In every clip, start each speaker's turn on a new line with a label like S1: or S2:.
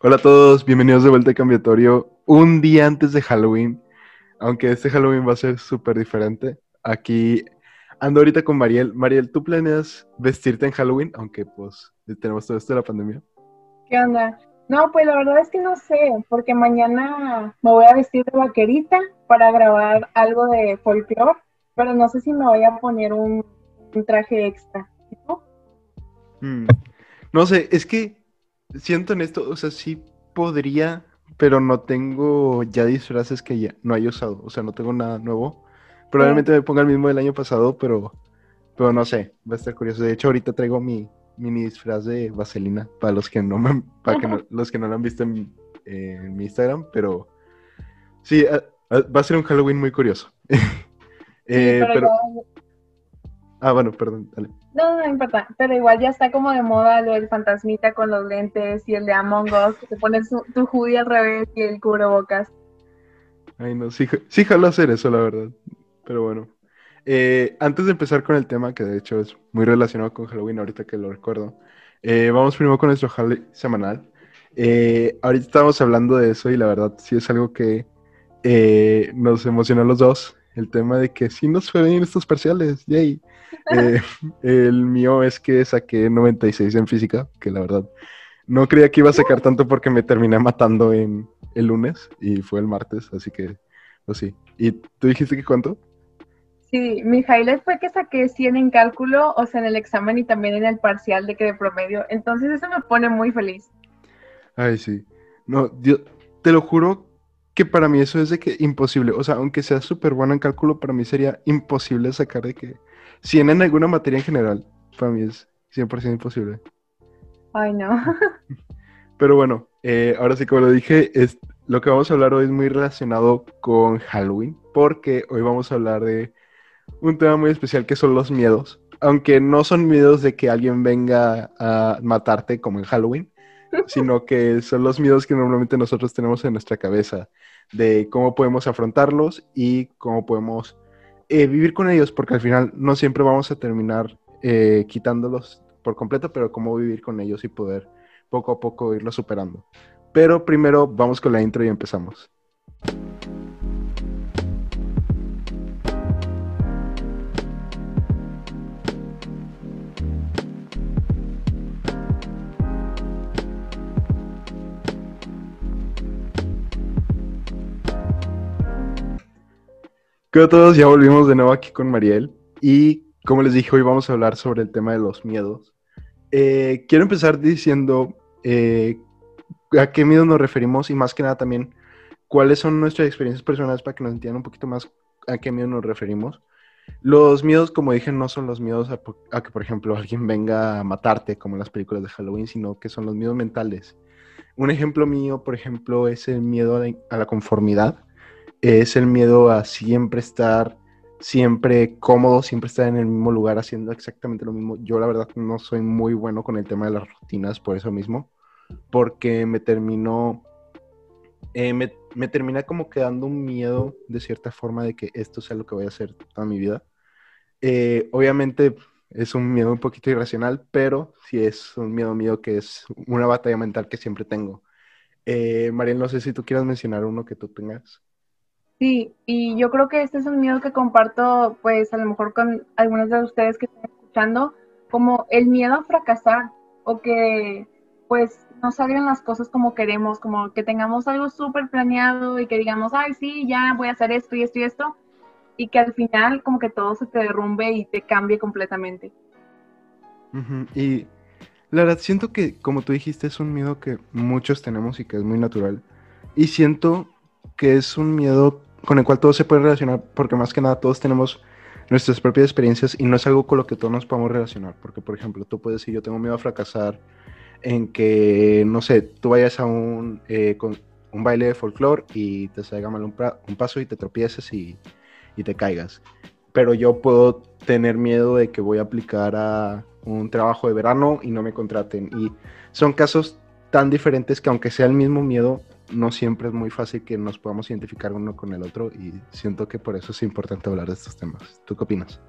S1: Hola a todos, bienvenidos de vuelta a Cambiatorio. Un día antes de Halloween, aunque este Halloween va a ser súper diferente. Aquí ando ahorita con Mariel. Mariel, ¿tú planeas vestirte en Halloween? Aunque pues tenemos todo esto de la pandemia.
S2: ¿Qué onda? No, pues la verdad es que no sé, porque mañana me voy a vestir de vaquerita para grabar algo de folclore, pero no sé si me voy a poner un, traje extra. ¿no?
S1: Mm. no sé, es que siento en esto, o sea, sí podría, pero no tengo ya disfraces que ya no haya usado, o sea, no tengo nada nuevo. Probablemente me ponga el mismo del año pasado, pero, pero no sé, va a estar curioso. De hecho, ahorita traigo mi mini disfraz de vaselina para los que no me, para que los que no lo han visto en, mi Instagram, pero sí, va a ser un Halloween muy curioso.
S2: Eh, pero,
S1: Ah, bueno, perdón, dale.
S2: No, no, importa, pero igual ya está como de moda lo del fantasmita con los lentes y el de Among Us, que te pones tu hoodie al revés y el cubrebocas.
S1: Ay, no, sí, sí jalo hacer eso, la verdad. Pero bueno. Eh, antes de empezar con el tema, que de hecho es muy relacionado con Halloween, ahorita que lo recuerdo, eh, vamos primero con nuestro Halloween semanal. Eh, ahorita estábamos hablando de eso y la verdad sí es algo que nos emocionó a los dos, el tema de que sí nos fue bien estos parciales, yay. Eh, el mío es que saqué 96 en física, que la verdad no creía que iba a sacar tanto porque me terminé matando en el lunes y fue el martes, así que, pues sí. ¿Y tú dijiste que cuánto?
S2: Sí, mi highlight fue que saqué 100 en cálculo, o sea, en el examen y también en el parcial de que de promedio. Entonces eso me pone muy feliz.
S1: Ay, sí. No, te lo juro que para mí eso es de que imposible. O sea, aunque sea súper bueno en cálculo, para mí sería imposible sacar de que si en alguna materia en general, para mí es 100% imposible.
S2: Ay, no.
S1: Pero bueno, eh, ahora sí, como lo dije, es, lo que vamos a hablar hoy es muy relacionado con Halloween, porque hoy vamos a hablar de un tema muy especial que son los miedos. Aunque no son miedos de que alguien venga a matarte como en Halloween, sino que son los miedos que normalmente nosotros tenemos en nuestra cabeza, de cómo podemos afrontarlos y cómo podemos eh, vivir con ellos, porque al final no siempre vamos a terminar eh, quitándolos por completo, pero cómo vivir con ellos y poder poco a poco irlos superando. Pero primero vamos con la intro y empezamos. ¿Qué todos? Ya volvimos de nuevo aquí con Mariel y como les dije, hoy vamos a hablar sobre el tema de los miedos. Eh, quiero empezar diciendo eh, a qué miedo nos referimos y más que nada también cuáles son nuestras experiencias personales para que nos entiendan un poquito más a qué miedo nos referimos. Los miedos, como dije, no son los miedos a, a, que, por ejemplo, alguien venga a matarte, como en las películas de Halloween, sino que son los miedos mentales. Un ejemplo mío, por ejemplo, es el miedo a la conformidad es el miedo a siempre estar, siempre cómodo, siempre estar en el mismo lugar haciendo exactamente lo mismo. Yo la verdad no soy muy bueno con el tema de las rutinas por eso mismo, porque me terminó, eh, me, me termina como quedando un miedo de cierta forma de que esto sea lo que voy a hacer toda mi vida. Eh, obviamente es un miedo un poquito irracional, pero sí es un miedo mío que es una batalla mental que siempre tengo. Eh, Mariel, no sé si tú quieras mencionar uno que tú tengas.
S2: Sí, y yo creo que este es un miedo que comparto, pues a lo mejor con algunos de ustedes que están escuchando, como el miedo a fracasar o que pues no salgan las cosas como queremos, como que tengamos algo súper planeado y que digamos, ay, sí, ya voy a hacer esto y esto y esto, y que al final como que todo se te derrumbe y te cambie completamente.
S1: Y la verdad, siento que, como tú dijiste, es un miedo que muchos tenemos y que es muy natural. Y siento que es un miedo con el cual todos se pueden relacionar, porque más que nada todos tenemos nuestras propias experiencias y no es algo con lo que todos nos podemos relacionar, porque por ejemplo tú puedes decir yo tengo miedo a fracasar en que, no sé, tú vayas a un, eh, un baile de folclore y te salga mal un, paso y te tropieces y, y te caigas. Pero yo puedo tener miedo de que voy a aplicar a un trabajo de verano y no me contraten. Y son casos tan diferentes que aunque sea el mismo miedo, no siempre es muy fácil que nos podamos identificar uno con el otro y siento que por eso es importante hablar de estos temas. ¿Tú qué opinas?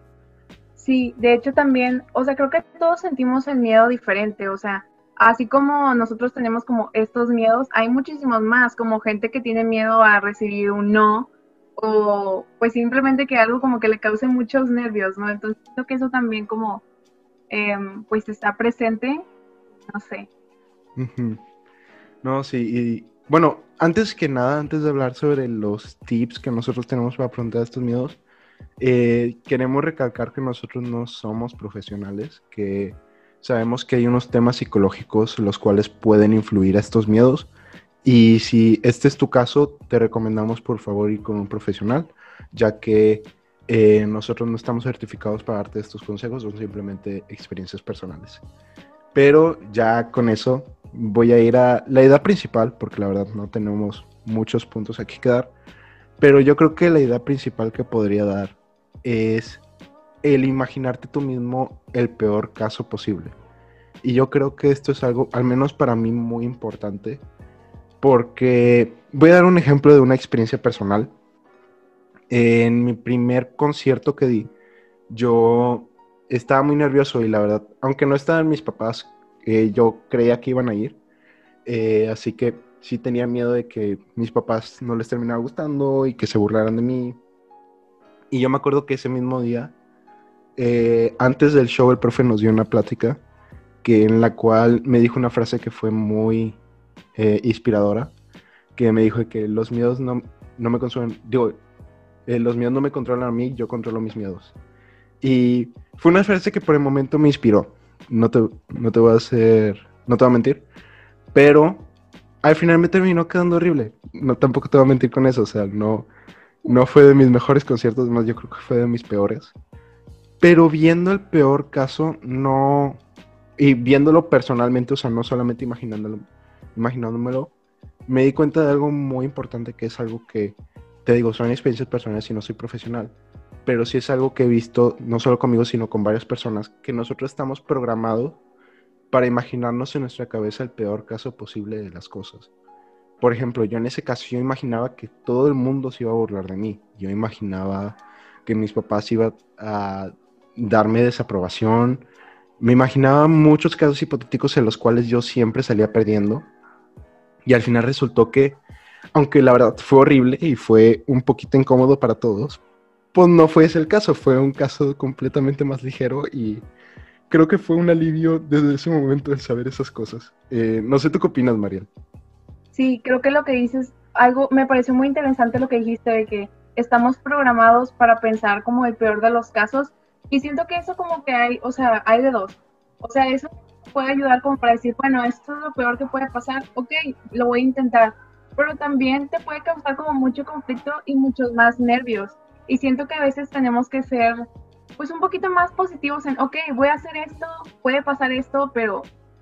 S2: Sí, de hecho también, o sea, creo que todos sentimos el miedo diferente, o sea, así como nosotros tenemos como estos miedos, hay muchísimos más, como gente que tiene miedo a recibir un no o pues simplemente que algo como que le cause muchos nervios, ¿no? Entonces creo que eso también como em, pues está presente, no sé.
S1: No, sí, y bueno, antes que nada, antes de hablar sobre los tips que nosotros tenemos para afrontar estos miedos, eh, queremos recalcar que nosotros no somos profesionales, que sabemos que hay unos temas psicológicos los cuales pueden influir a estos miedos y si este es tu caso, te recomendamos por favor ir con un profesional, ya que eh, nosotros no estamos certificados para darte estos consejos, son simplemente experiencias personales. Pero ya con eso voy a ir a la idea principal, porque la verdad no tenemos muchos puntos aquí que dar, pero yo creo que la idea principal que podría dar es el imaginarte tú mismo el peor caso posible. Y yo creo que esto es algo, al menos para mí, muy importante, porque voy a dar un ejemplo de una experiencia personal. En mi primer concierto que di, yo estaba muy nervioso y la verdad, aunque no estaban mis papás, yo creía que iban a ir, eh, así que sí tenía miedo de que mis papás no les terminara gustando y que se burlaran de mí. Y yo me acuerdo que ese mismo día, eh, antes del show, el profe nos dio una plática que en la cual me dijo una frase que fue muy eh, inspiradora, que me dijo que los miedos no, no me consumen, digo, los miedos no me controlan a mí, yo controlo mis miedos. Y fue una frase que por el momento me inspiró, no te, no te voy a hacer, no te voy a mentir, pero al final me terminó quedando horrible, no tampoco te voy a mentir con eso, o sea, no, no fue de mis mejores conciertos, más yo creo que fue de mis peores. Pero viendo el peor caso, no. Y viéndolo personalmente, o sea, no solamente imaginándolo, imaginándomelo, me di cuenta de algo muy importante que es algo que, te digo, son experiencias personales y no soy profesional, pero sí es algo que he visto, no solo conmigo, sino con varias personas, que nosotros estamos programados para imaginarnos en nuestra cabeza el peor caso posible de las cosas. Por ejemplo, yo en ese caso yo imaginaba que todo el mundo se iba a burlar de mí. Yo imaginaba que mis papás iban a darme desaprobación. Me imaginaba muchos casos hipotéticos en los cuales yo siempre salía perdiendo y al final resultó que, aunque la verdad fue horrible y fue un poquito incómodo para todos, pues no fue ese el caso, fue un caso completamente más ligero y creo que fue un alivio desde ese momento el saber esas cosas. Eh, no sé tú qué opinas, Mariel.
S2: Sí, creo que lo que dices, algo, me pareció muy interesante lo que dijiste de que estamos programados para pensar como el peor de los casos y siento que eso como que hay, o sea, hay de dos. O sea, eso puede ayudar como para decir, bueno, esto es lo peor que puede pasar, ok, lo voy a intentar, pero también te puede causar como mucho conflicto y muchos más nervios. Y siento que a veces tenemos que ser pues un poquito más positivos en, ok, voy a hacer esto, puede pasar esto, pero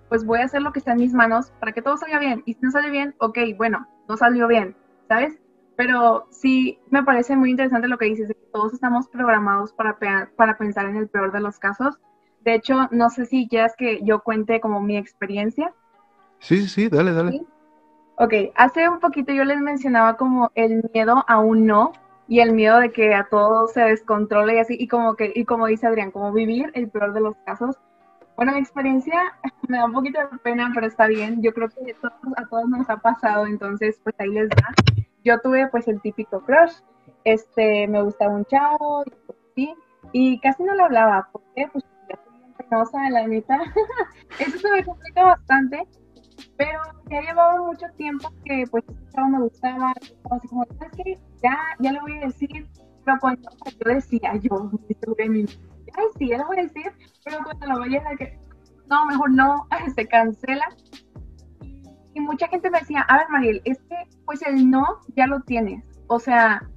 S2: pues voy a hacer lo que está en mis manos para que todo salga bien. Y si no sale bien, ok, bueno, no salió bien, ¿sabes? Pero sí me parece muy interesante lo que dices, de que todos estamos programados para, para pensar en el peor de los casos de hecho, no sé si quieras que yo cuente como mi experiencia.
S1: Sí, sí, sí, dale, dale.
S2: Ok, hace un poquito yo les mencionaba como el miedo a un no y el miedo de que a todo se descontrole y así, y como que, y como dice Adrián, como vivir el peor de los casos. Bueno, mi experiencia me da un poquito de pena, pero está bien. Yo creo que a todos nos ha pasado, entonces pues ahí les da. Yo tuve pues el típico crush, este, me gustaba un chavo, y, pues, sí, y casi no lo hablaba. ¿Por qué? Pues penosa, la neta. Eso se me complica bastante, pero ya llevaba mucho tiempo que pues este me gustaba, así como, ¿sabes qué? Ya, ya lo voy a decir, pero cuando yo decía, yo, ay, sí, ya lo voy a decir, pero cuando lo vaya a que, no, mejor no, se cancela. Y mucha gente me decía, a ver, Mariel, es que pues el no ya lo tienes. O sea,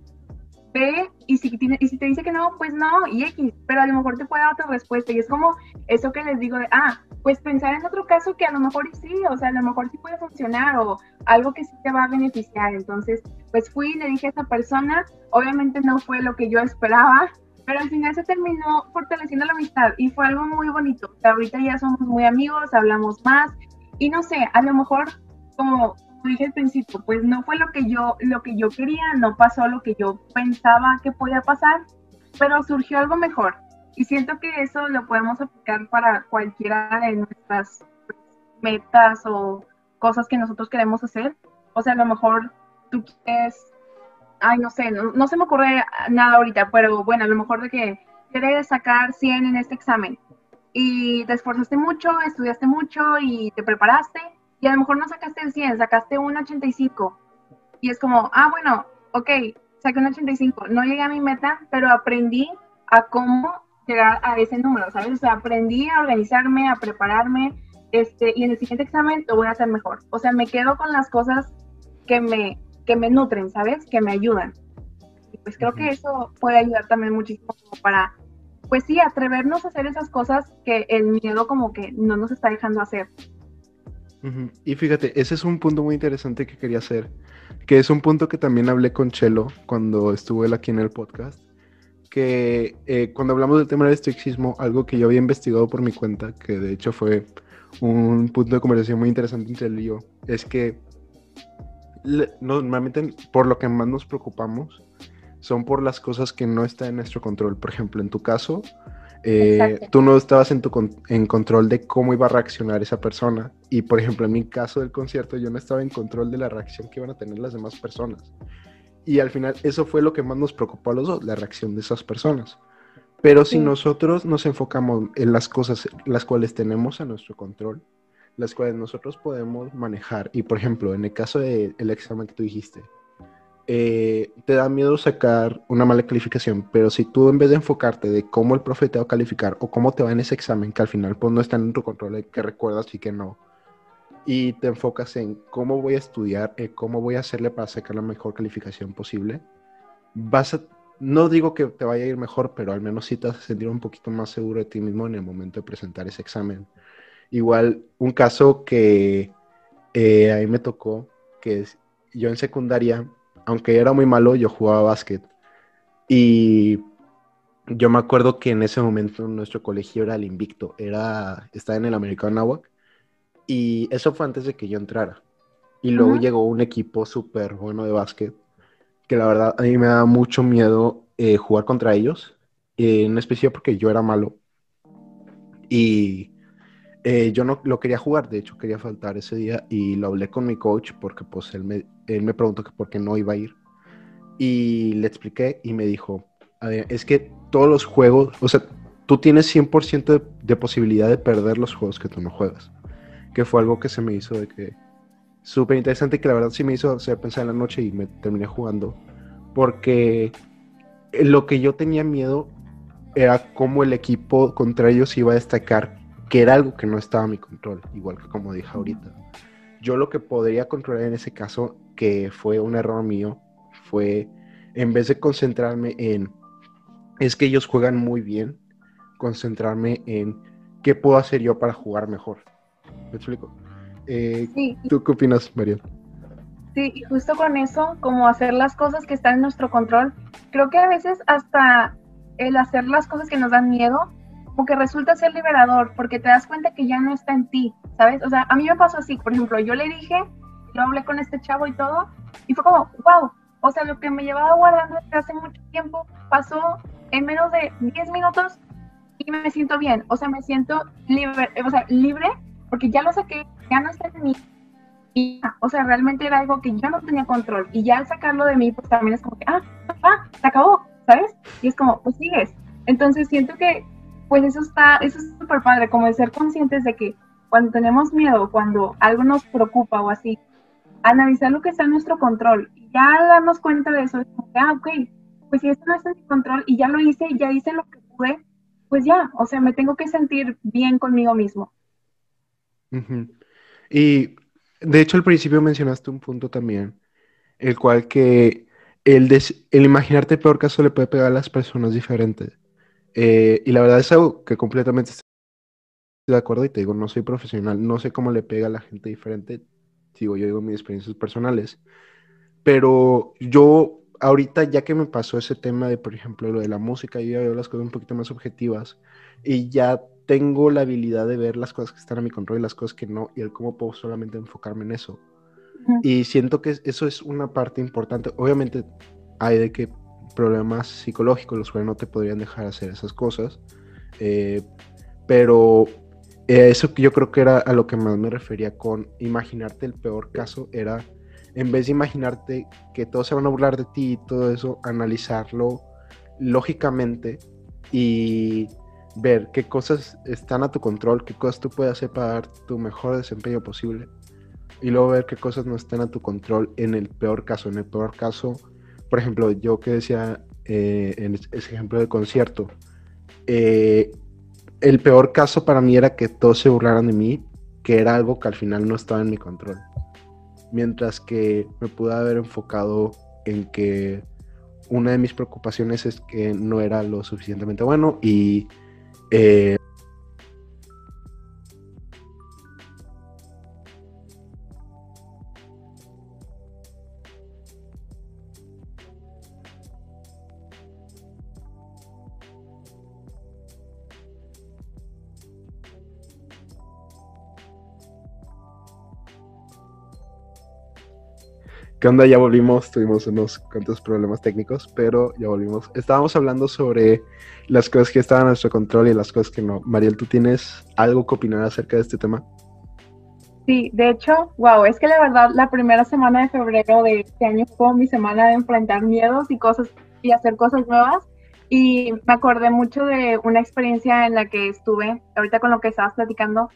S2: ve y si, tiene, y si te dice que no, pues no, y X, pero a lo mejor te puede dar otra respuesta. Y es como eso que les digo de, ah, pues pensar en otro caso que a lo mejor sí, o sea, a lo mejor sí puede funcionar o algo que sí te va a beneficiar. Entonces, pues fui y le dije a esa persona, obviamente no fue lo que yo esperaba, pero al final se terminó fortaleciendo la amistad y fue algo muy bonito. ahorita ya somos muy amigos, hablamos más y no sé, a lo mejor como dije al principio, pues no fue lo que yo lo que yo quería, no pasó lo que yo pensaba que podía pasar, pero surgió algo mejor. Y siento que eso lo podemos aplicar para cualquiera de nuestras metas o cosas que nosotros queremos hacer. O sea, a lo mejor tú quieres, ay, no sé, no, se me ocurre nada ahorita, pero bueno, a lo mejor de que quieres sacar 100 en este examen y te esforzaste mucho, estudiaste mucho y te preparaste y a lo mejor no sacaste el 100, sacaste un 85 y es como, ah, bueno, ok, saqué un 85, no llegué a mi meta, pero aprendí a cómo llegar a ese número, ¿sabes? O sea, aprendí a organizarme, a prepararme, este, y en el siguiente examen lo voy a hacer mejor. O sea, me quedo con las cosas que me, que me nutren, ¿sabes? Que me ayudan. Y pues creo que eso puede ayudar también muchísimo para, pues sí, atrevernos a hacer esas cosas que el miedo como que no nos está dejando hacer.
S1: Y fíjate, ese es un punto muy interesante que quería hacer, que es un punto que también hablé con Chelo cuando estuvo él aquí en el podcast, que eh, cuando hablamos del tema del estoicismo, algo que yo había investigado por mi cuenta, que de hecho fue un punto de conversación muy interesante entre él y yo, es que normalmente por lo que más nos preocupamos son por las cosas que no están en nuestro control. Por ejemplo, en tu caso, eh, tú no estabas en, tu en control de cómo iba a reaccionar esa persona. Y por ejemplo, en mi caso del concierto, yo no estaba en control de la reacción que iban a tener las demás personas. Y al final, eso fue lo que más nos preocupó a los dos, la reacción de esas personas. Pero si nosotros nos enfocamos en las cosas las cuales tenemos a nuestro control, las cuales nosotros podemos manejar, y por ejemplo, en el caso del examen que tú dijiste, eh, te da miedo sacar una mala calificación, pero si tú en vez de enfocarte de cómo el profe te va a calificar o cómo te va en ese examen, que al final pues no está en tu control, de que recuerdas y que no, y te enfocas en cómo voy a estudiar, eh, cómo voy a hacerle para sacar la mejor calificación posible, vas a no digo que te vaya a ir mejor, pero al menos sí te vas a sentir un poquito más seguro de ti mismo en el momento de presentar ese examen. Igual, un caso que eh, a mí me tocó, que es, yo en secundaria, aunque era muy malo, yo jugaba básquet. Y yo me acuerdo que en ese momento nuestro colegio era el invicto, era, estaba en el American Anáhuac. Y eso fue antes de que yo entrara. Y luego llegó un equipo súper bueno de básquet que la verdad a mí me da mucho miedo eh, jugar contra ellos, en especial porque yo era malo. Y eh, yo no lo quería jugar, de hecho quería faltar ese día y lo hablé con mi coach porque pues él me, él me preguntó que por qué no iba a ir. Y le expliqué y me dijo, a ver, es que todos los juegos, o sea, tú tienes 100% de, de posibilidad de perder los juegos que tú no juegas, que fue algo que se me hizo de que súper interesante que la verdad sí me hizo hacer pensar en la noche y me terminé jugando. Porque lo que yo tenía miedo era cómo el equipo contra ellos iba a destacar, que era algo que no estaba a mi control, igual que como dije ahorita. Yo lo que podría controlar en ese caso, que fue un error mío, fue en vez de concentrarme en, es que ellos juegan muy bien, concentrarme en qué puedo hacer yo para jugar mejor. ¿Me explico? Eh, ¿Tú qué opinas, María?
S2: Sí, y justo con eso, como hacer las cosas que están en nuestro control, creo que a veces hasta el hacer las cosas que nos dan miedo, como que resulta ser liberador, porque te das cuenta que ya no está en ti, ¿sabes? O sea, a mí me pasó así, por ejemplo, yo le dije, yo hablé con este chavo y todo, y fue como, wow, o sea, lo que me llevaba guardando desde hace mucho tiempo pasó en menos de 10 minutos y me siento bien, o sea, me siento libre, o sea, libre porque ya lo saqué, ya no está en mí. Y, o sea, realmente era algo que yo no tenía control. Y ya al sacarlo de mí, pues también es como que, ah, ah, se acabó, ¿sabes? Y es como, pues sigues. Entonces siento que, pues eso está, eso es súper padre, como de ser conscientes de que cuando tenemos miedo, cuando algo nos preocupa o así, analizar lo que está en nuestro control. Ya darnos cuenta de eso, es como ah, ok, pues si esto no está en mi control y ya lo hice, ya hice lo que pude, pues ya, o sea, me tengo que sentir bien conmigo mismo.
S1: Y de hecho al principio mencionaste un punto también, el cual que el, el imaginarte peor caso le puede pegar a las personas diferentes. Eh, y la verdad es algo que completamente estoy de acuerdo y te digo, no soy profesional, no sé cómo le pega a la gente diferente, digo, yo digo mis experiencias personales, pero yo ahorita ya que me pasó ese tema de, por ejemplo, lo de la música, yo ya veo las cosas un poquito más objetivas y ya tengo la habilidad de ver las cosas que están a mi control y las cosas que no, y el cómo puedo solamente enfocarme en eso. Y siento que eso es una parte importante. Obviamente hay de que problemas psicológicos los cuales no te podrían dejar hacer esas cosas, eh, pero eh, eso que yo creo que era a lo que más me refería con imaginarte el peor caso, era en vez de imaginarte que todos se van a burlar de ti y todo eso, analizarlo lógicamente y ver qué cosas están a tu control, qué cosas tú puedes hacer para dar tu mejor desempeño posible y luego ver qué cosas no están a tu control en el peor caso. En el peor caso, por ejemplo, yo que decía eh, en ese ejemplo de concierto, eh, el peor caso para mí era que todos se burlaran de mí, que era algo que al final no estaba en mi control. Mientras que me pude haber enfocado en que una de mis preocupaciones es que no era lo suficientemente bueno y eh, ¿Qué onda? Ya volvimos, tuvimos unos cuantos problemas técnicos, pero ya volvimos. Estábamos hablando sobre las cosas que estaban a nuestro control y las cosas que no. Mariel, ¿tú tienes algo que opinar acerca de este tema?
S2: Sí, de hecho, wow, es que la verdad la primera semana de febrero de este año fue mi semana de enfrentar miedos y cosas y hacer cosas nuevas. Y me acordé mucho de una experiencia en la que estuve, ahorita con lo que estabas platicando,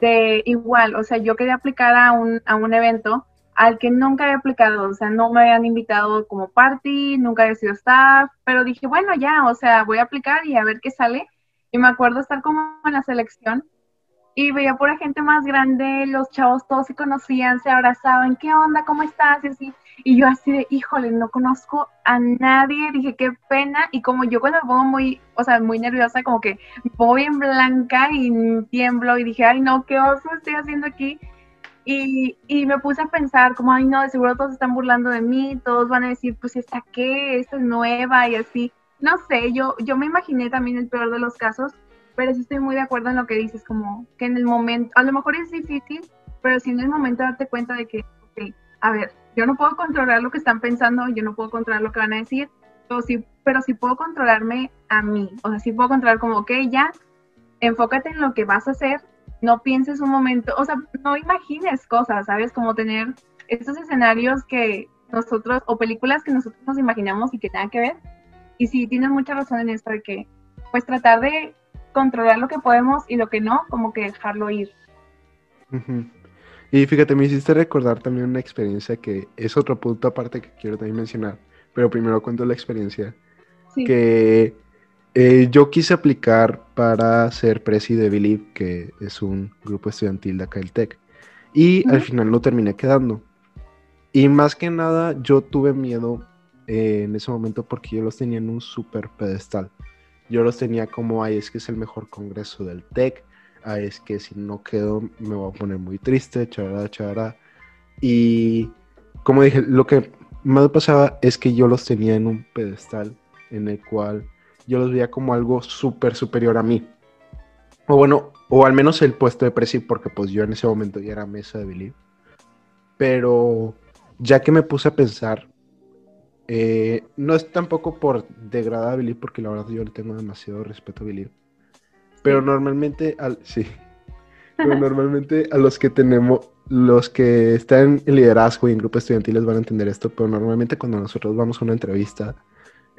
S2: de igual, o sea, yo quería aplicar a un, a un evento al que nunca había aplicado, o sea, no me habían invitado como party, nunca había sido staff, pero dije, bueno, ya, o sea, voy a aplicar y a ver qué sale. Y me acuerdo estar como en la selección y veía por gente más grande, los chavos todos se conocían, se abrazaban, ¿qué onda? ¿Cómo estás? Y así. Y yo así de, híjole, no conozco a nadie, dije, qué pena. Y como yo cuando me pongo muy, o sea, muy nerviosa, como que voy en blanca y tiemblo y dije, ay, no, qué oso estoy haciendo aquí. Y, y, me puse a pensar, como, ay, no, de seguro todos están burlando de mí, todos van a decir, pues, ¿esta qué? Esta es nueva y así. No sé, yo, yo me imaginé también el peor de los casos, pero sí estoy muy de acuerdo en lo que dices, como que en el momento, a lo mejor es difícil, pero sí en el momento darte cuenta de que, ok, a ver, yo no puedo controlar lo que están pensando, yo no puedo controlar lo que van a decir, pero sí, pero sí puedo controlarme a mí, o sea, sí puedo controlar como, ok, ya, enfócate en lo que vas a hacer no pienses un momento, o sea, no imagines cosas, ¿sabes? Como tener estos escenarios que nosotros, o películas que nosotros nos imaginamos y que tengan que ver. Y sí, tienes mucha razón en esto de que, pues tratar de controlar lo que podemos y lo que no, como que dejarlo ir.
S1: Y fíjate, me hiciste recordar también una experiencia que es otro punto aparte que quiero también mencionar, pero primero cuento la experiencia. Sí. Que eh, yo quise aplicar para ser presi de Believe, que es un grupo estudiantil de acá del TEC, y al final no terminé quedando. Y más que nada, yo tuve miedo eh, en ese momento porque yo los tenía en un super pedestal. Yo los tenía como, ay, es que es el mejor congreso del TEC, ay, es que si no quedo me voy a poner muy triste, charara, charara. Y como dije, lo que más pasaba es que yo los tenía en un pedestal en el cual yo los veía como algo súper superior a mí. O bueno, o al menos el puesto de presi, porque pues yo en ese momento ya era mesa de Believe. Pero ya que me puse a pensar, eh, no es tampoco por degradar a Believe, porque la verdad yo le tengo demasiado respeto a Believe. Pero normalmente, al, sí, pero normalmente a los que tenemos, los que están en liderazgo y en grupos estudiantiles van a entender esto, pero normalmente cuando nosotros vamos a una entrevista,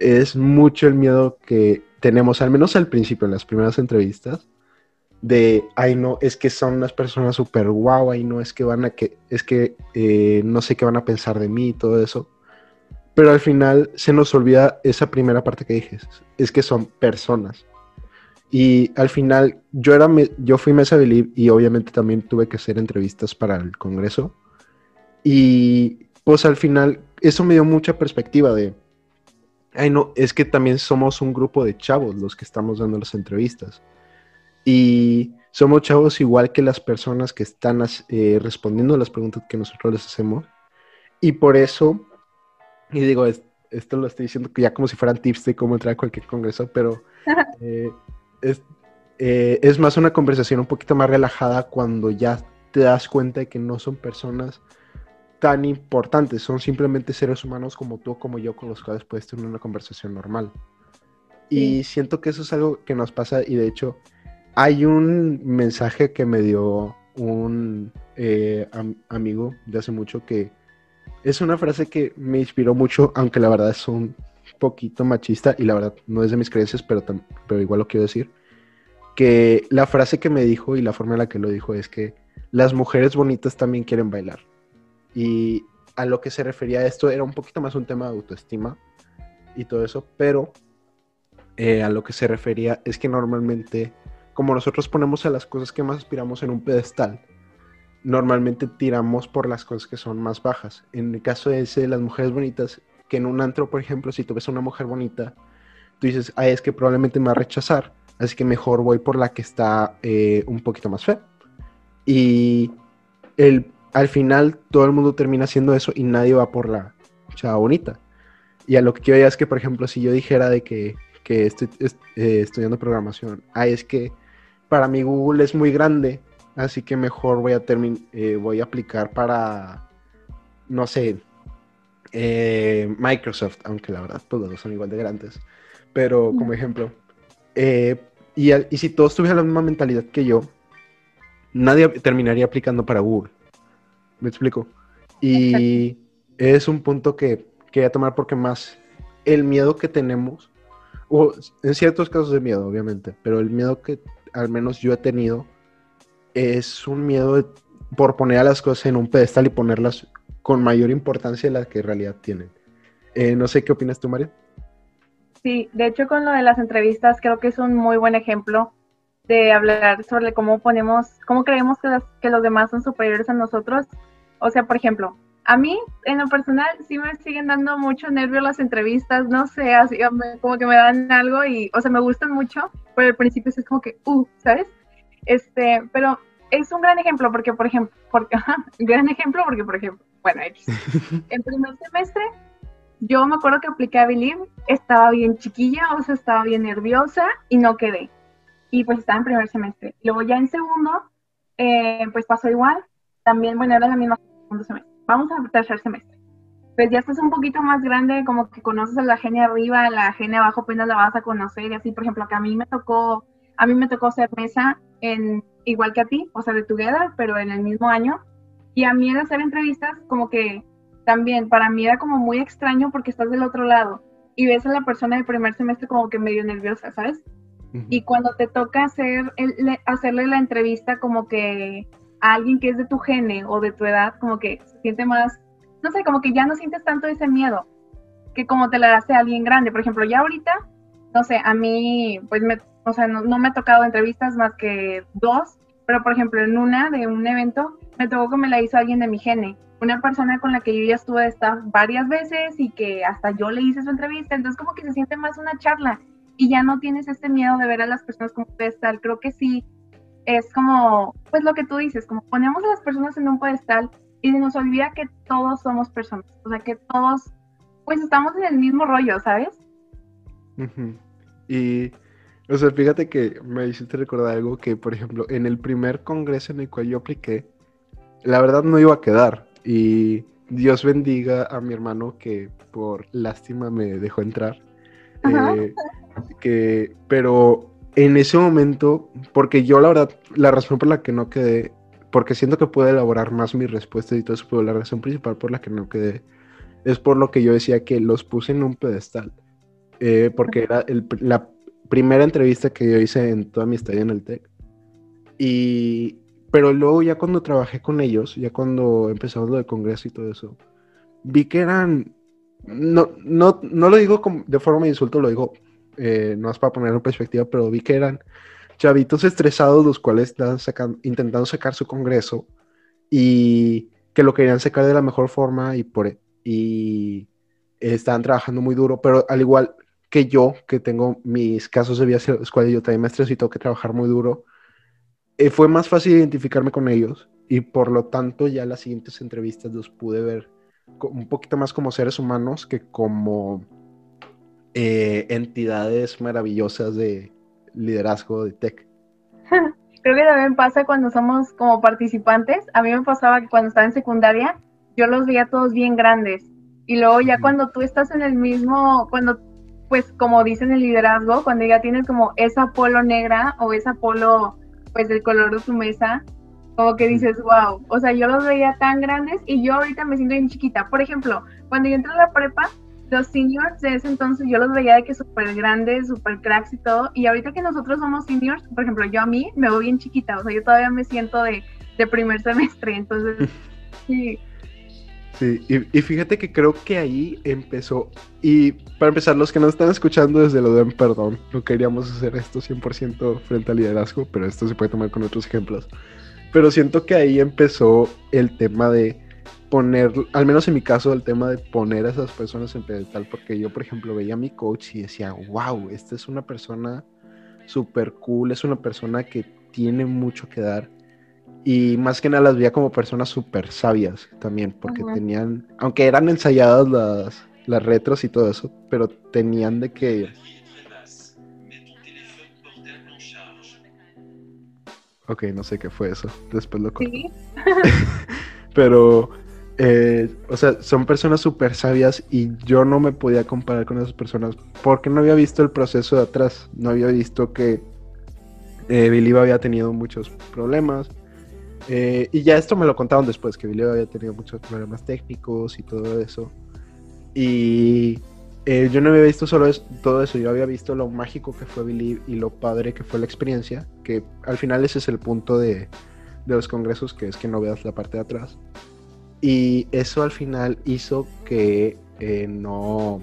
S1: es mucho el miedo que tenemos, al menos al principio, en las primeras entrevistas, de, ay no, es que son unas personas súper guau, ay no, es que van a que, es que eh, no sé qué van a pensar de mí y todo eso. Pero al final se nos olvida esa primera parte que dije, es que son personas. Y al final yo, era, yo fui Mesa Believe y obviamente también tuve que hacer entrevistas para el Congreso. Y pues al final eso me dio mucha perspectiva de, Ay, no, es que también somos un grupo de chavos los que estamos dando las entrevistas. Y somos chavos igual que las personas que están eh, respondiendo a las preguntas que nosotros les hacemos. Y por eso, y digo, esto lo estoy diciendo ya como si fueran tips de cómo entrar a cualquier congreso, pero eh, es, eh, es más una conversación un poquito más relajada cuando ya te das cuenta de que no son personas tan importantes, son simplemente seres humanos como tú o como yo con los cuales puedes tener una conversación normal. Y siento que eso es algo que nos pasa y de hecho hay un mensaje que me dio un eh, amigo de hace mucho que es una frase que me inspiró mucho, aunque la verdad es un poquito machista y la verdad no es de mis creencias, pero, pero igual lo quiero decir. Que la frase que me dijo y la forma en la que lo dijo es que las mujeres bonitas también quieren bailar. Y a lo que se refería esto era un poquito más un tema de autoestima y todo eso, pero eh, a lo que se refería es que normalmente, como nosotros ponemos a las cosas que más aspiramos en un pedestal, normalmente tiramos por las cosas que son más bajas. En el caso de ese, las mujeres bonitas, que en un antro, por ejemplo, si tú ves a una mujer bonita, tú dices, ah, es que probablemente me va a rechazar, así que mejor voy por la que está eh, un poquito más fea. Y el, al final todo el mundo termina haciendo eso y nadie va por la chava bonita. Y a lo que quiero ya es que, por ejemplo, si yo dijera de que, que estoy eh, estudiando programación, ah, es que para mí Google es muy grande, así que mejor voy a, eh, voy a aplicar para, no sé, eh, Microsoft, aunque la verdad todos son igual de grandes, pero como ejemplo. y, y si todos tuvieran la misma mentalidad que yo, nadie terminaría aplicando para Google. ¿Me explico? Y es un punto que quería tomar porque más el miedo que tenemos, o en ciertos casos de miedo, obviamente, pero el miedo que al menos yo he tenido es un miedo por poner a las cosas en un pedestal y ponerlas con mayor importancia de la que en realidad tienen. Eh, no sé qué opinas tú, María.
S2: Sí, de hecho con lo de las entrevistas creo que es un muy buen ejemplo de hablar sobre cómo ponemos, cómo creemos que, que los demás son superiores a nosotros. O sea, por ejemplo, a mí, en lo personal, sí me siguen dando mucho nervio las entrevistas, no sé, así como que me dan algo y, o sea, me gustan mucho, pero al principio es como que, uh, ¿sabes? Este, pero es un gran ejemplo porque, por ejemplo, porque, gran ejemplo porque, por ejemplo, bueno, en primer semestre, yo me acuerdo que apliqué a Believe, estaba bien chiquilla, o sea, estaba bien nerviosa y no quedé. Y pues estaba en primer semestre. Luego ya en segundo, eh, pues pasó igual, también, bueno, era la misma segundo semestre vamos a tercer semestre. Pues ya estás un poquito más grande, como que conoces a la genia arriba, a la genia abajo apenas la vas a conocer y así, por ejemplo, que a mí me tocó, a mí me tocó ser mesa en, igual que a ti, o sea, de Together, pero en el mismo año. Y a mí el hacer entrevistas, como que también, para mí era como muy extraño porque estás del otro lado y ves a la persona del primer semestre como que medio nerviosa, ¿sabes? Y cuando te toca hacer hacerle la entrevista como que a alguien que es de tu gene o de tu edad, como que se siente más, no sé, como que ya no sientes tanto ese miedo que como te la hace alguien grande. Por ejemplo, ya ahorita, no sé, a mí, pues, me, o sea, no, me ha tocado entrevistas más que dos, pero por ejemplo, en una de un evento, me tocó que me la hizo alguien de mi gene, una persona con la que yo ya estuve esta varias veces y que hasta yo le hice su entrevista, entonces como que se siente más una charla y ya no tienes este miedo de ver a las personas como tal. Creo que sí, es como, pues lo que tú dices, como ponemos a las personas en un pedestal y nos olvida que todos somos personas, o sea, que todos, pues estamos en el mismo rollo, ¿sabes?
S1: Y, o sea, fíjate que me hiciste recordar algo que, por ejemplo, en el primer congreso en el cual yo apliqué, la verdad no iba a quedar y Dios bendiga a mi hermano que por lástima me dejó entrar. Eh, que, pero en ese momento, porque yo la verdad, la razón por la que no quedé, porque siento que puedo elaborar más mi respuesta y todo eso, pero la razón principal por la que no quedé es por lo que yo decía que los puse en un pedestal. Eh, porque era la primera entrevista que yo hice en toda mi estadía en el TEC. Y, pero luego ya cuando trabajé con ellos, ya cuando empezamos lo del congreso y todo eso, vi que eran, no, no, no lo digo como de forma de insulto, lo digo eh, no es para ponerlo en perspectiva, pero vi que eran chavitos estresados los cuales estaban intentando sacar su congreso y que lo querían sacar de la mejor forma y, por, y estaban trabajando muy duro, pero al igual que yo, que tengo mis casos de vida escuela y yo también me estreso y tengo que trabajar muy duro, eh, fue más fácil identificarme con ellos y por lo tanto ya las siguientes entrevistas los pude ver un poquito más como seres humanos que como eh, entidades maravillosas de liderazgo de tech.
S2: Creo que también pasa cuando somos como participantes. A mí me pasaba que cuando estaba en secundaria, yo los veía todos bien grandes. Y luego ya cuando tú estás en el mismo, cuando pues como dicen el liderazgo, cuando ya tienes como esa polo negra o esa polo pues del color de tu mesa, como que dices, wow, o sea, yo los veía tan grandes y yo ahorita me siento bien chiquita. Por ejemplo, cuando yo entré a la prepa, los seniors de ese entonces yo los veía de que súper grandes, súper cracks y todo, y ahorita que nosotros somos seniors, por ejemplo, yo a mí me veo bien chiquita, o sea, yo todavía me siento de, de primer semestre, entonces, sí.
S1: Sí, y, y, fíjate que creo que ahí empezó, y para empezar, los que nos están escuchando desde lo den perdón, no queríamos hacer esto 100% frente al liderazgo, pero esto se puede tomar con otros ejemplos. Pero siento que ahí empezó el tema de poner, al menos en mi caso, el tema de poner a esas personas en pedestal, porque yo, por ejemplo, veía a mi coach y decía, wow, esta es una persona súper cool, es una persona que tiene mucho que dar. Y más que nada las veía como personas súper sabias también, porque tenían, aunque eran ensayadas las, las retros y todo eso, pero tenían de que... Ok, no sé qué fue eso, después lo conté. pero eh, o sea, son personas súper sabias y yo no me podía comparar con esas personas porque no había visto el proceso de atrás, no había visto que eh, había tenido muchos problemas. Eh, y ya esto me lo contaron después, que Billy había tenido muchos problemas técnicos y todo eso. Y yo no había visto solo todo eso, yo había visto lo mágico que fue Billy y lo padre que fue la experiencia, que al final ese es el punto de, de los congresos, que es que no veas la parte de atrás. Y eso al final hizo que eh, no.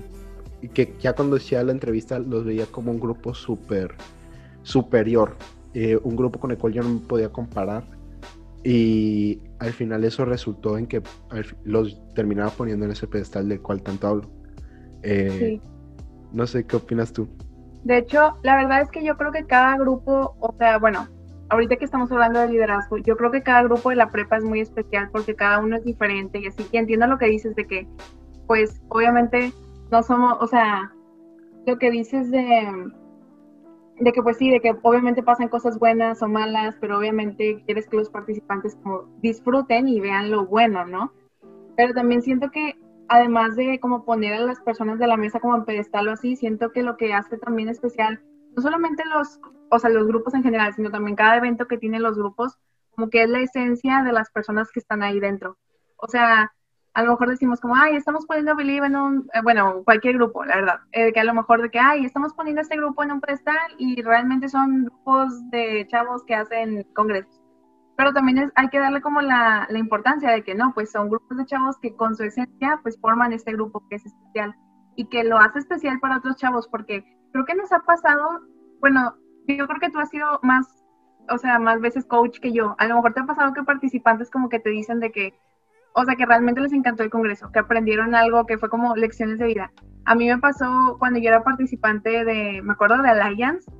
S1: que ya cuando hacía la entrevista los veía como un grupo súper superior. Eh, un grupo con el cual yo no me podía comparar. Y al final eso resultó en que los terminaba poniendo en ese pedestal del cual tanto hablo. Eh, no sé, ¿qué opinas tú?
S2: De hecho, la verdad es que yo creo que cada grupo, o sea, bueno, ahorita que estamos hablando de liderazgo, yo creo que cada grupo de la prepa es muy especial porque cada uno es diferente y así que entiendo lo que dices de que, pues, obviamente no somos, o sea, lo que dices de, de que pues sí, de que obviamente pasan cosas buenas o malas, pero obviamente quieres que los participantes como disfruten y vean lo bueno, ¿no? Pero también siento que además de como poner a las personas de la mesa como en pedestal o así, siento que lo que hace también especial no solamente los, o sea, los grupos en general, sino también cada evento que tienen los grupos, como que es la esencia de las personas que están ahí dentro. O sea, a lo mejor decimos como, ay, estamos poniendo Believe en un, eh, bueno, cualquier grupo, la verdad, eh, que a lo mejor de que, ay, estamos poniendo este grupo en un pedestal y realmente son grupos de chavos que hacen congresos. Pero también hay que darle como la, la importancia de que no, pues son grupos de chavos que con su esencia pues forman este grupo que es especial y que lo hace especial para otros chavos porque creo que nos ha pasado, bueno, yo creo que tú has sido más, o sea, más veces coach que yo. A lo mejor te ha pasado que participantes como que te dicen de que, o sea, que realmente les encantó el congreso, que aprendieron algo que fue como lecciones de vida. A mí me pasó cuando yo era participante de, me acuerdo de Alliance,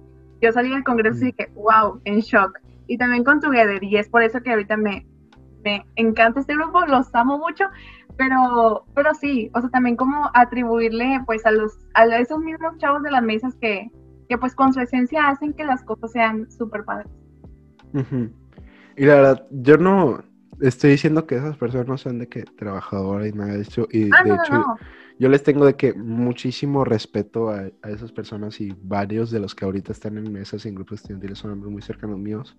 S2: yo salí del congreso y dije, wow, en shock. Y también con Together, y es por eso que ahorita me, me encanta este grupo, los amo mucho, pero, pero sí, o sea, también como atribuirle pues a los, a esos mismos chavos de las mesas que, que pues con su esencia hacen que las cosas sean súper padres.
S1: Y la verdad, yo no estoy diciendo que esas personas sean de que trabajadoras y nada de eso. Y
S2: ah,
S1: de hecho, yo les tengo de que muchísimo respeto a, a, esas personas y varios de los que ahorita están en mesas y en grupos estudiantiles son muy cercanos míos.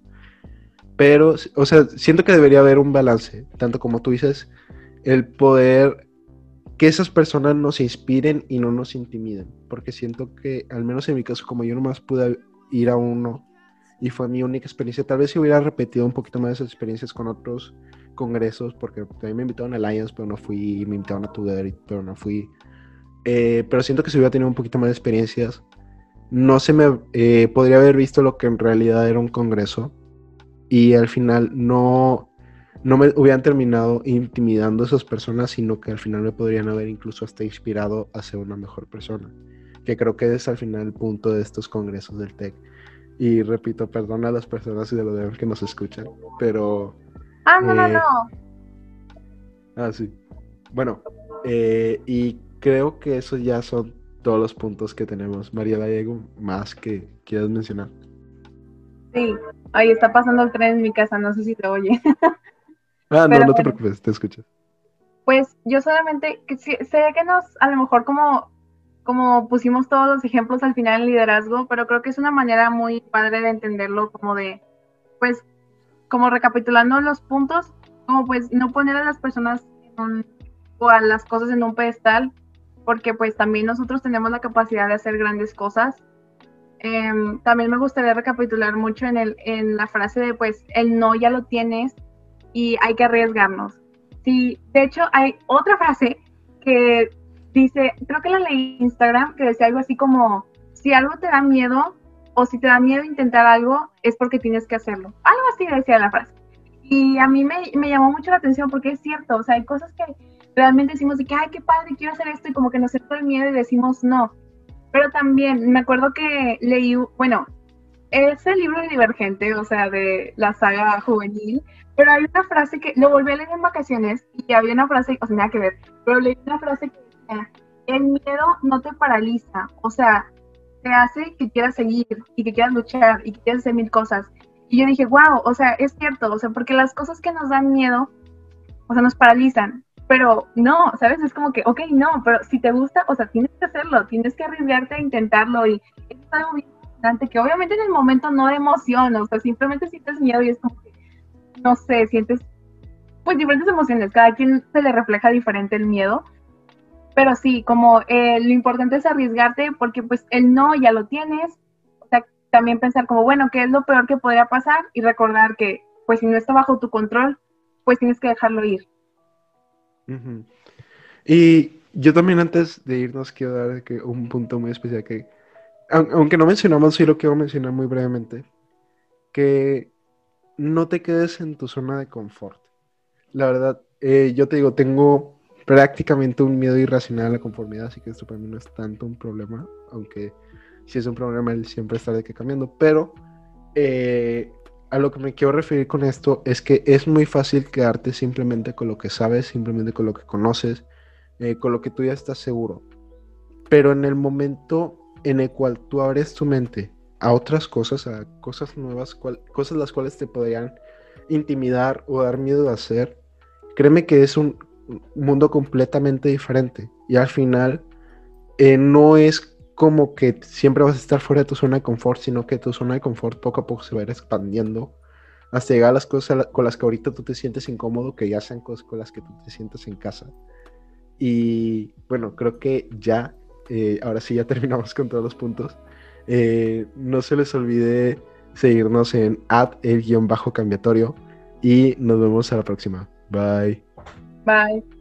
S1: Pero, o sea, siento que debería haber un balance, tanto como tú dices, el poder que esas personas nos inspiren y no nos intimiden, porque siento que, al menos en mi caso, como yo nomás pude ir a uno y fue mi única experiencia, tal vez si hubiera repetido un poquito más esas experiencias con otros congresos, porque también me invitaron a Alliance, pero no fui, me invitaron a Together, pero no fui. Eh, pero siento que si hubiera tenido un poquito más de experiencias, no se me eh, podría haber visto lo que en realidad era un congreso y al final no no me hubieran terminado intimidando a esas personas, sino que al final me podrían haber incluso hasta inspirado a ser una mejor persona. Que creo que es al final el punto de estos congresos del TEC. Y repito, perdona a las personas y de los que nos escuchan, pero...
S2: Ah, no, no,
S1: eh,
S2: no.
S1: Ah, sí. Bueno, eh, y creo que esos ya son todos los puntos que tenemos. María Gallego, más que quieras mencionar.
S2: Sí, ahí está pasando el tren en mi casa, no sé si te oye.
S1: Ah, no, no te preocupes, te escucho.
S2: Pues yo solamente, que sé que nos, a lo mejor como, como pusimos todos los ejemplos al final en liderazgo, pero creo que es una manera muy padre de entenderlo, como de, pues, como recapitulando los puntos, como pues no poner a las personas o a las cosas en un pedestal, porque pues también nosotros tenemos la capacidad de hacer grandes cosas. Em, también me gustaría recapitular mucho en, el, en la frase de pues el no ya lo tienes y hay que arriesgarnos. Sí, de hecho hay otra frase que dice, creo que la leí en Instagram, que decía algo así como, si algo te da miedo o si te da miedo intentar algo, es porque tienes que hacerlo. Algo así decía la frase. Y a mí me, me llamó mucho la atención porque es cierto, o sea, hay cosas que realmente decimos de que, ay, qué padre, quiero hacer esto y como que nos entra el miedo y decimos no. Pero también me acuerdo que leí, bueno, ese libro de Divergente, o sea, de la saga juvenil, pero hay una frase que lo volví a leer en vacaciones y había una frase, o sea, nada que ver, pero leí una frase que decía, el miedo no te paraliza, o sea, te hace que quieras seguir y que quieras luchar y que quieras hacer mil cosas. Y yo dije, wow, o sea, es cierto, o sea, porque las cosas que nos dan miedo, o sea, nos paralizan, pero no, ¿sabes? Es como que, ok, no, pero si te gusta, o sea, tienes que hacerlo, tienes que arriesgarte a intentarlo y es algo bien que obviamente en el momento no emociona, o sea, simplemente sientes miedo y es como que, no sé, sientes pues diferentes emociones, cada quien se le refleja diferente el miedo, pero sí, como eh, lo importante es arriesgarte porque pues el no ya lo tienes, o sea, también pensar como, bueno, ¿qué es lo peor que podría pasar? Y recordar que pues si no está bajo tu control, pues tienes que dejarlo ir.
S1: Y yo también antes de irnos quiero dar un punto muy especial que, aunque no mencionamos, sí lo quiero mencionar muy brevemente, que no te quedes en tu zona de confort. La verdad, eh, yo te digo, tengo prácticamente un miedo irracional a la conformidad, así que esto para mí no es tanto un problema, aunque si es un problema, él siempre está de que cambiando, pero eh, a lo que me quiero referir con esto es que es muy fácil quedarte simplemente con lo que sabes, simplemente con lo que conoces, eh, con lo que tú ya estás seguro. Pero en el momento en el cual tú abres tu mente a otras cosas, a cosas nuevas, cosas las cuales te podrían intimidar o dar miedo de hacer, créeme que es un mundo completamente diferente. Y al final eh, no es como que siempre vas a estar fuera de tu zona de confort, sino que tu zona de confort poco a poco se va a ir expandiendo hasta llegar a las cosas con las que ahorita tú te sientes incómodo, que ya sean cosas con las que tú te sientes en casa. Y bueno, creo que ya, eh, ahora sí ya terminamos con todos los puntos. Eh, no se les olvide seguirnos en at el guion bajo cambiatorio y nos vemos a la próxima. Bye.
S2: Bye.